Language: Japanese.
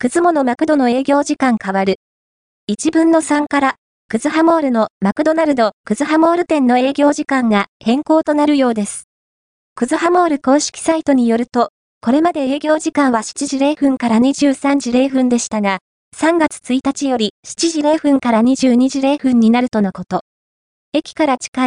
くずものマクドの営業時間変わる。1分の3から、くずハモールのマクドナルドくずハモール店の営業時間が変更となるようです。くずハモール公式サイトによると、これまで営業時間は7時0分から23時0分でしたが、3月1日より7時0分から22時0分になるとのこと。駅から近い